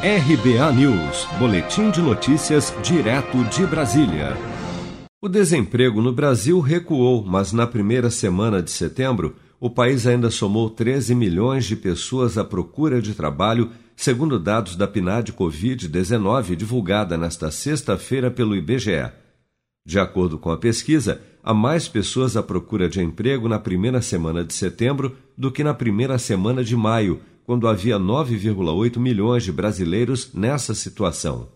RBA News, Boletim de Notícias, direto de Brasília. O desemprego no Brasil recuou, mas na primeira semana de setembro, o país ainda somou 13 milhões de pessoas à procura de trabalho, segundo dados da PNAD Covid-19 divulgada nesta sexta-feira pelo IBGE. De acordo com a pesquisa, há mais pessoas à procura de emprego na primeira semana de setembro do que na primeira semana de maio, quando havia 9,8 milhões de brasileiros nessa situação.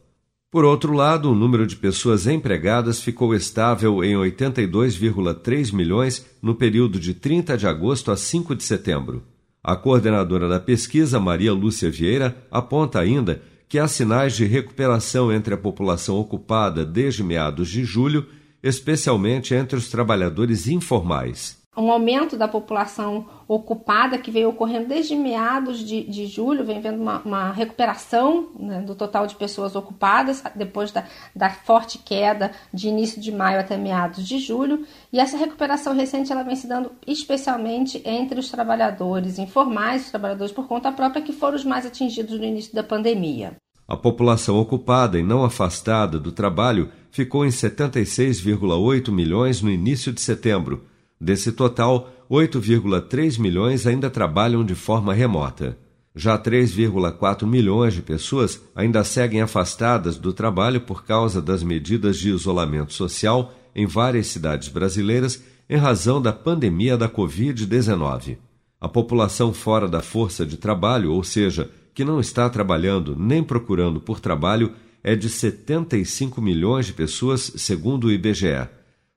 Por outro lado, o número de pessoas empregadas ficou estável em 82,3 milhões no período de 30 de agosto a 5 de setembro. A coordenadora da pesquisa, Maria Lúcia Vieira, aponta ainda que há sinais de recuperação entre a população ocupada desde meados de julho, especialmente entre os trabalhadores informais um aumento da população ocupada que veio ocorrendo desde meados de, de julho, vem vendo uma, uma recuperação né, do total de pessoas ocupadas depois da, da, forte queda de início de maio até meados de julho. E essa recuperação recente ela vem se dando especialmente entre os trabalhadores informais, os trabalhadores por conta própria, que foram os mais atingidos no início da pandemia. A população ocupada e não afastada do trabalho ficou em 76,8 milhões no início de setembro Desse total, 8,3 milhões ainda trabalham de forma remota. Já 3,4 milhões de pessoas ainda seguem afastadas do trabalho por causa das medidas de isolamento social em várias cidades brasileiras em razão da pandemia da Covid-19. A população fora da força de trabalho, ou seja, que não está trabalhando nem procurando por trabalho, é de 75 milhões de pessoas, segundo o IBGE.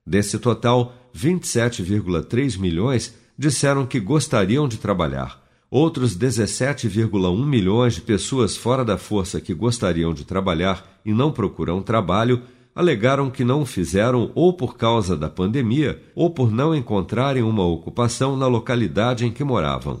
Desse total, 27,3 milhões disseram que gostariam de trabalhar. Outros 17,1 milhões de pessoas fora da força que gostariam de trabalhar e não procuram trabalho alegaram que não o fizeram ou por causa da pandemia ou por não encontrarem uma ocupação na localidade em que moravam.